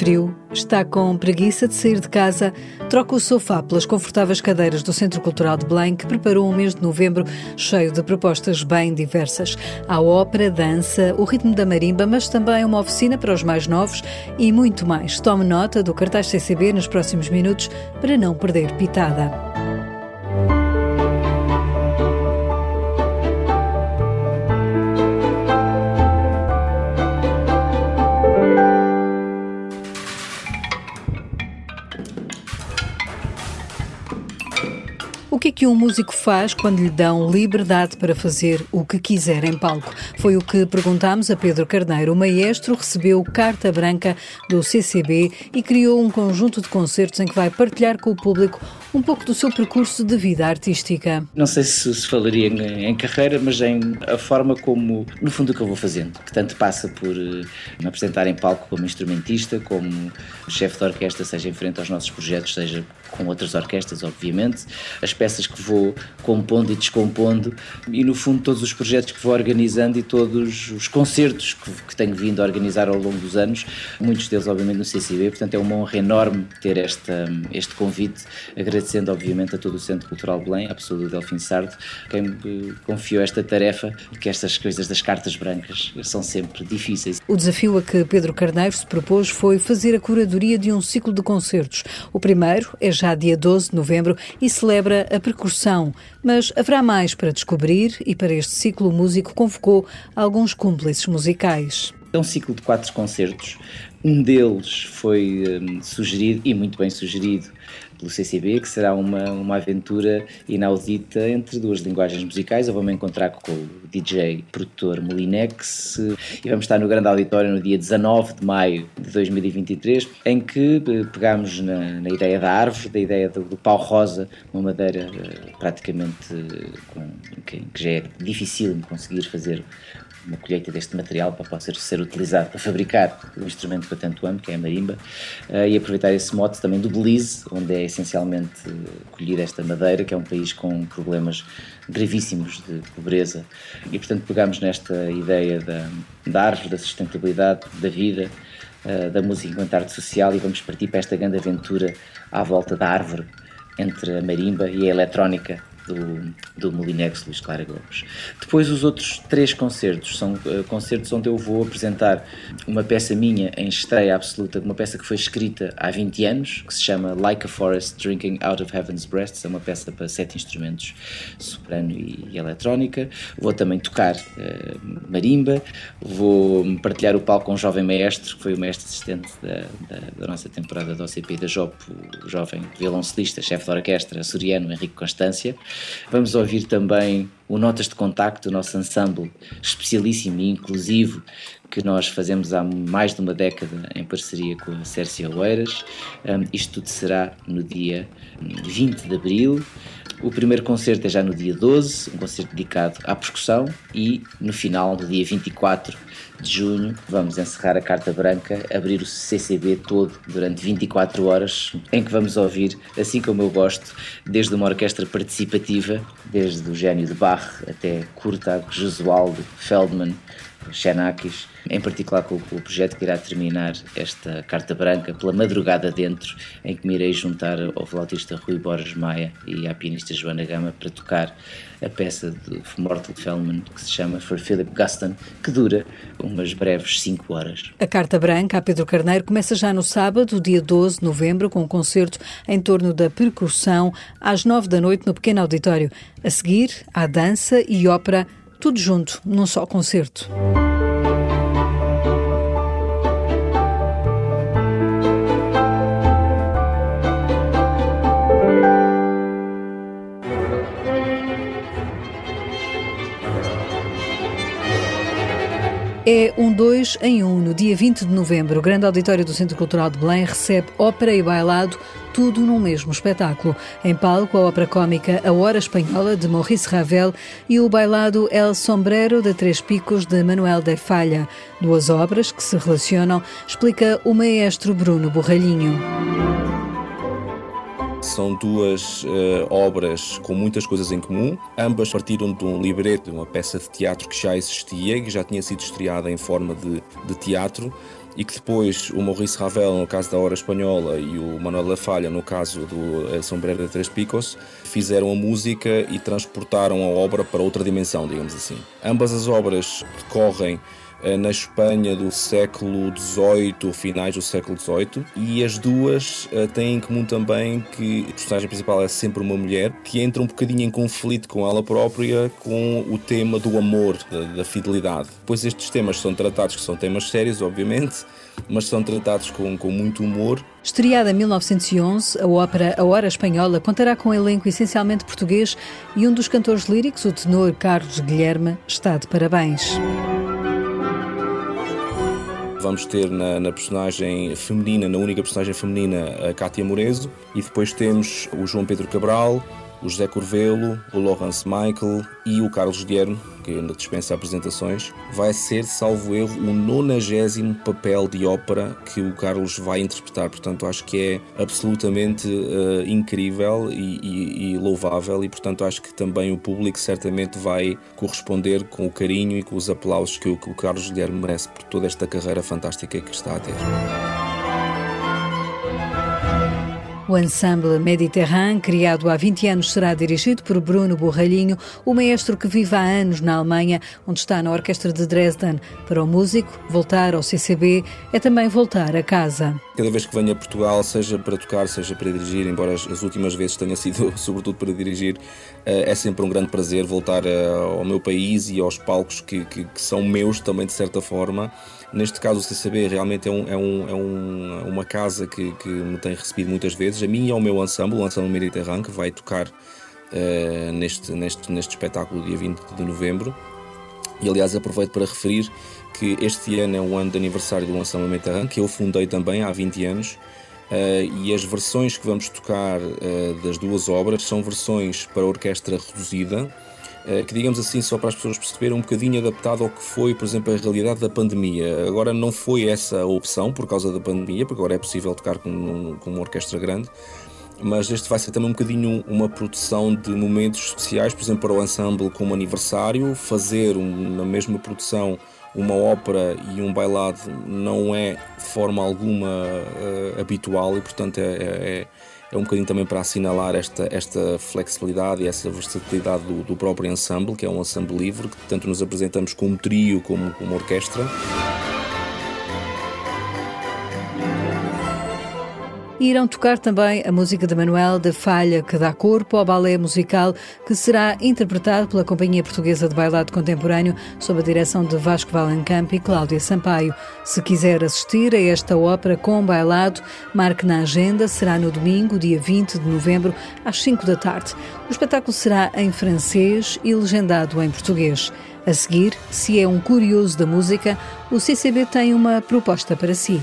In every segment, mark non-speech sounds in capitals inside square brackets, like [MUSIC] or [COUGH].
Frio, está com preguiça de sair de casa, troca o sofá pelas confortáveis cadeiras do Centro Cultural de Belém, que preparou um mês de novembro cheio de propostas bem diversas. Há ópera, dança, o ritmo da marimba, mas também uma oficina para os mais novos e muito mais. Tome nota do cartaz CCB nos próximos minutos para não perder pitada. Que é que um músico faz quando lhe dão liberdade para fazer o que quiser em palco? Foi o que perguntámos a Pedro Carneiro. O maestro recebeu carta branca do CCB e criou um conjunto de concertos em que vai partilhar com o público um pouco do seu percurso de vida artística. Não sei se se falaria em, em carreira, mas em a forma como, no fundo, o que eu vou fazendo, que tanto passa por uh, me apresentar em palco como instrumentista, como chefe de orquestra, seja em frente aos nossos projetos, seja com outras orquestras, obviamente, as peças que vou compondo e descompondo e, no fundo, todos os projetos que vou organizando e todos os concertos que, que tenho vindo a organizar ao longo dos anos, muitos deles, obviamente, no CCB. Portanto, é uma honra enorme ter esta, este convite, agradecendo, obviamente, a todo o Centro Cultural Belém, à pessoa do Delfim Sardo, quem me confiou esta tarefa, porque estas coisas das cartas brancas são sempre difíceis. O desafio a que Pedro Carneiro se propôs foi fazer a curadoria de um ciclo de concertos. O primeiro é já dia 12 de novembro e celebra a percussão. Mas haverá mais para descobrir e para este ciclo o músico convocou alguns cúmplices musicais. É um ciclo de quatro concertos. Um deles foi um, sugerido, e muito bem sugerido, pelo CCB, que será uma, uma aventura inaudita entre duas linguagens musicais. Eu vou-me encontrar com o DJ produtor Molinex e vamos estar no Grande Auditório no dia 19 de maio de 2023, em que eh, pegamos na, na ideia da árvore, da ideia do, do pau rosa, uma madeira uh, praticamente uh, com, que, que já é difícil de conseguir fazer uma colheita deste material para poder ser utilizado para fabricar o instrumento que eu tanto amo, que é a marimba, uh, e aproveitar esse mote também do Belize, onde é essencialmente colher esta madeira, que é um país com problemas gravíssimos de pobreza. E portanto pegamos nesta ideia da, da árvore, da sustentabilidade, da vida, uh, da música enquanto arte social, e vamos partir para esta grande aventura à volta da árvore, entre a marimba e a eletrónica do, do Molinex Luís Clara Gomes. Depois os outros três concertos são uh, concertos onde eu vou apresentar uma peça minha em estreia absoluta, uma peça que foi escrita há 20 anos, que se chama Like a Forest Drinking Out of Heaven's Breasts, é uma peça para sete instrumentos, soprano e, e eletrónica. Vou também tocar uh, marimba, vou partilhar o palco com um jovem maestro, que foi o mestre assistente da, da, da nossa temporada da OCP da JOP, o jovem violoncelista, chefe de orquestra açoriano Henrique Constância. Vamos ouvir também o Notas de Contacto, o nosso ensemble especialíssimo e inclusivo que nós fazemos há mais de uma década em parceria com a Cércia Oeiras. Um, isto tudo será no dia 20 de abril. O primeiro concerto é já no dia 12, um concerto dedicado à percussão, e no final, no dia 24 de junho, vamos encerrar a Carta Branca, abrir o CCB todo durante 24 horas, em que vamos ouvir, assim como eu gosto, desde uma orquestra participativa, desde o gênio de Bach até Kurtag, Jesualdo, Feldman, Xenakis, em particular com, o projeto que irá terminar esta carta branca pela madrugada dentro, em que me irei juntar ao flautista Rui Borges Maia e à pianista Joana Gama para tocar a peça de Mortal Feldman que se chama For Philip Guston, que dura umas breves 5 horas. A Carta Branca a Pedro Carneiro começa já no sábado, dia 12 de novembro, com um concerto em torno da percussão às 9 da noite no pequeno auditório. A seguir, há dança e ópera, tudo junto num só concerto. É um dois em um. No dia 20 de novembro, o Grande Auditório do Centro Cultural de Belém recebe ópera e bailado, tudo num mesmo espetáculo. Em palco, a ópera cómica A Hora Espanhola, de Maurice Ravel, e o bailado El Sombrero de Três Picos, de Manuel de Falha. Duas obras que se relacionam, explica o maestro Bruno Borralhinho. São duas uh, obras com muitas coisas em comum. Ambas partiram de um libreto, de uma peça de teatro que já existia e que já tinha sido estreada em forma de, de teatro e que depois o Maurice Ravel, no caso da Hora Espanhola, e o Manuel La Falha, no caso do El Sombrero de Três Picos, fizeram a música e transportaram a obra para outra dimensão, digamos assim. Ambas as obras decorrem eh, na Espanha do século XVIII, finais do século XVIII, e as duas uh, têm em comum também que a personagem principal é sempre uma mulher que entra um bocadinho em conflito com ela própria com o tema do amor, da, da fidelidade. Pois estes temas são tratados, que são temas sérios, obviamente, mas são tratados com, com muito humor. Estreada em 1911, a ópera A Hora Espanhola contará com um elenco essencialmente português e um dos cantores líricos, o tenor Carlos Guilherme, está de parabéns. Vamos ter na, na, personagem feminina, na única personagem feminina, a Cátia Morezo, e depois temos o João Pedro Cabral, o José Corvelo, o Lawrence Michael e o Carlos Guilherme, que ainda dispensa apresentações, vai ser, salvo erro, o nonagésimo papel de ópera que o Carlos vai interpretar. Portanto, acho que é absolutamente uh, incrível e, e, e, louvável, e portanto, acho que também o público certamente vai corresponder com o carinho e com os aplausos que o, que o Carlos Guilherme merece por toda esta carreira fantástica que está a ter. O ensemble Mediterrâneo, criado há 20 anos, será dirigido por Bruno Borralhinho, o maestro que vive há anos na Alemanha, onde está na Orquestra de Dresden. Para o músico, voltar ao CCB é também voltar a casa. Cada vez que venho a Portugal, seja para tocar, seja para dirigir, embora as últimas vezes tenha sido [LAUGHS] sobretudo para dirigir, eh, é sempre um grande prazer voltar eh, ao meu país e aos palcos que, que, que são meus também, de certa forma. Neste caso, o CCB realmente é, um, é, um, é um, uma casa que, que, me tem recebido muitas vezes, a mim e ao meu ensemble, o ensemble Mediterrâneo, que vai tocar uh, neste, neste, neste espetáculo dia 20 de novembro. E aliás, aproveito para referir que este ano é o ano de aniversário do ensemble Mediterrâneo, que eu fundei também há 20 anos. Uh, e as versões que vamos tocar uh, das duas obras são versões para orquestra reduzida, que, digamos assim, só para as pessoas perceberem, um bocadinho adaptado ao que foi, por exemplo, a realidade da pandemia. Agora não foi essa a opção por causa da pandemia, porque agora é possível tocar com, com uma orquestra grande, mas este vai ser também um bocadinho uma produção de momentos especiais, por exemplo, para o ensemble como aniversário, fazer na mesma produção uma ópera e um bailado não é de forma alguma uh, habitual e portanto é, é, é um bocadinho também para assinalar esta, esta flexibilidade e essa versatilidade do, do próprio ensemble, que é um ensemble livre, que tanto nos apresentamos como trio como como orquestra. E irão tocar também a música de Manuel da Falha, que dá corpo ao balé musical, que será interpretado pela Companhia Portuguesa de Bailado Contemporâneo, sob a direção de Vasco Valencamp e Cláudia Sampaio. Se quiser assistir a esta ópera com bailado, marque na agenda, será no domingo, dia 20 de novembro, às 5 da tarde. O espetáculo será em francês e legendado em português. A seguir, se é um curioso da música, o CCB tem uma proposta para si.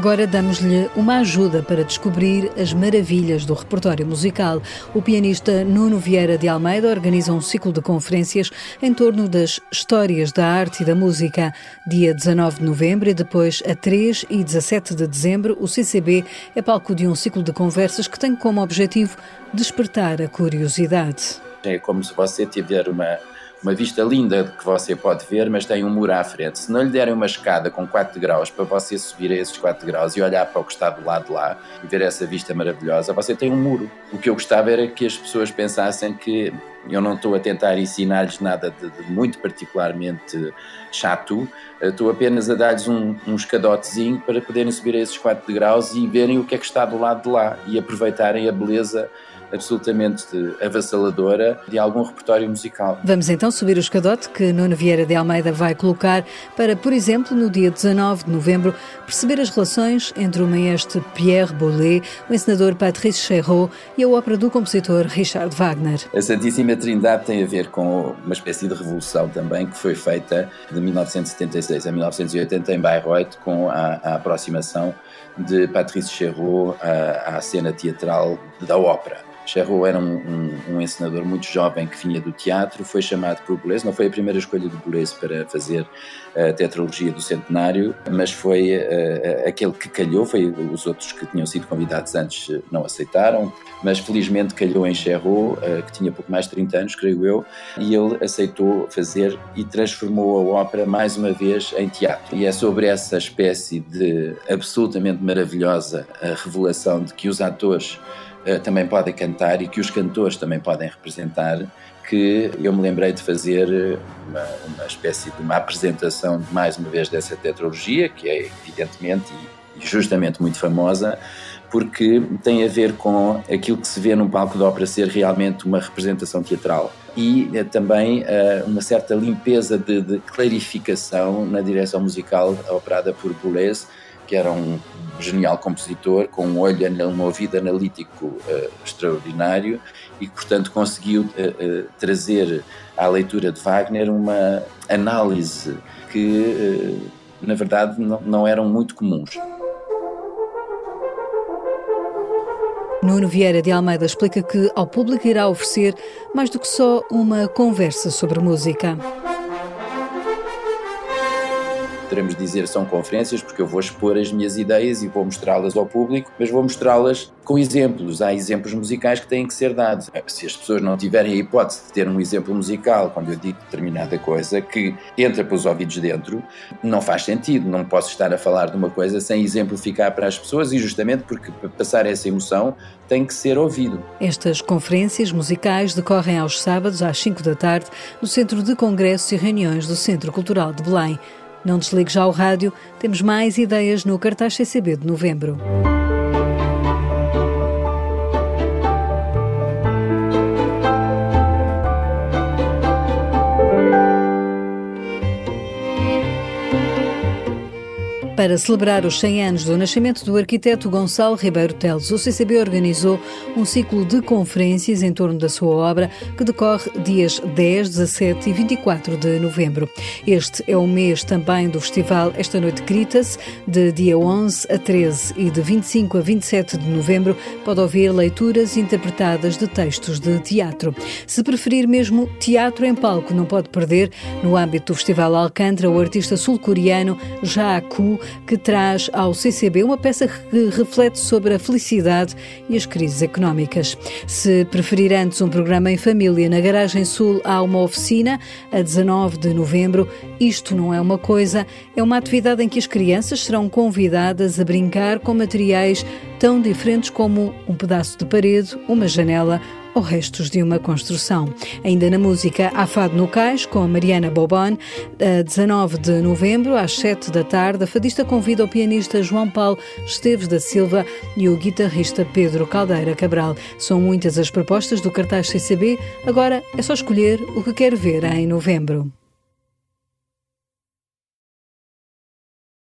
Agora damos-lhe uma ajuda para descobrir as maravilhas do repertório musical. O pianista Nuno Vieira de Almeida organiza um ciclo de conferências em torno das histórias da arte e da música. Dia 19 de novembro e depois a 3 e 17 de dezembro, o CCB é palco de um ciclo de conversas que tem como objetivo despertar a curiosidade. É como se você tiver uma uma vista linda que você pode ver, mas tem um muro à frente. Se não lhe derem uma escada com 4 graus para você subir a esses 4 graus e olhar para o que está do lado de lá e ver essa vista maravilhosa, você tem um muro. O que eu gostava era que as pessoas pensassem que eu não estou a tentar ensinar-lhes nada de, de, muito particularmente chato, estou apenas a dar-lhes um, um escadotezinho para poderem subir a esses 4 graus e verem o que é que está do lado de lá e aproveitarem a beleza absolutamente avassaladora de algum repertório musical. Vamos então subir o escadote que Nuno Vieira de Almeida vai colocar para, por exemplo, no dia 19 de novembro, perceber as relações entre o maestro Pierre Boulez, o encenador Patrice Chéreau e a ópera do compositor Richard Wagner. A Santíssima Trindade tem a ver com uma espécie de revolução também que foi feita de 1976 a 1980 em Bayreuth com a, a aproximação de Patrice Chéreau à, à cena teatral da ópera Cherro era um, um, um, encenador muito jovem que vinha do teatro, foi chamado por Boulez, não foi a primeira escolha do Boulez para fazer a tetralogia do centenário, mas foi uh, aquele que calhou, foi os outros que tinham sido convidados antes não aceitaram, mas felizmente calhou em Cherro, uh, que tinha pouco mais de 30 anos, creio eu, e ele aceitou fazer e transformou a ópera mais uma vez em teatro. E é sobre essa espécie de absolutamente maravilhosa revelação de que os atores também podem cantar e que os cantores também podem representar, que eu me lembrei de fazer eh, uma, uma espécie de uma apresentação, mais uma vez, dessa tetralogia, que é evidentemente e, justamente muito famosa, porque tem a ver com aquilo que se vê num palco de ópera ser realmente uma representação teatral e é, também uh, uma certa limpeza de, de, clarificação na direção musical operada por Boulez, que era um genial compositor, com um olho, um ouvido analítico uh, extraordinário e que, portanto, conseguiu uh, uh, trazer à leitura de Wagner uma análise que, na verdade, não, não eram muito comuns. Nuno Vieira de Almeida explica que ao público irá oferecer mais do que só uma conversa sobre música poderemos dizer são conferências, porque eu vou expor as minhas ideias e vou mostrá-las ao público, mas vou mostrá-las com exemplos. Há exemplos musicais que têm que ser dados. Se as pessoas não tiverem a hipótese de ter um exemplo musical, quando eu digo determinada coisa, que entra pelos ouvidos dentro, não faz sentido. Não posso estar a falar de uma coisa sem exemplificar para as pessoas e justamente porque passar essa emoção tem que ser ouvido. Estas conferências musicais decorrem aos sábados às 5 da tarde no Centro de Congressos e Reuniões do Centro Cultural de Belém. Não desligue já o rádio, temos mais ideias no cartaz CCB de novembro. Para celebrar os 100 anos do nascimento do arquiteto Gonçalo Ribeiro Teles, o CCB organizou um ciclo de conferências em torno da sua obra que decorre dias 10, 17 e 24 de novembro. Este é o mês também do festival Esta Noite Grita-se, de dia 11 a 13 e de 25 a 27 de novembro, pode ouvir leituras interpretadas de textos de teatro. Se preferir mesmo teatro em palco, não pode perder, no âmbito do Festival Alcântara, o artista sul-coreano Ja Ku que traz ao CCB uma peça que reflete sobre a felicidade e as crises económicas. Se preferir antes um programa em família, na Garagem Sul há uma oficina a 19 de novembro. Isto não é uma coisa, é uma atividade em que as crianças serão convidadas a brincar com materiais tão diferentes como um pedaço de parede, uma janela ou restos de uma construção. Ainda na música, há Fado no Cais, com Mariana Bobon, a 19 de novembro, às 7 da tarde, a fadista convida o pianista João Paulo Esteves da Silva e o guitarrista Pedro Caldeira Cabral. São muitas as propostas do cartaz CCB, agora é só escolher o que quer ver em novembro.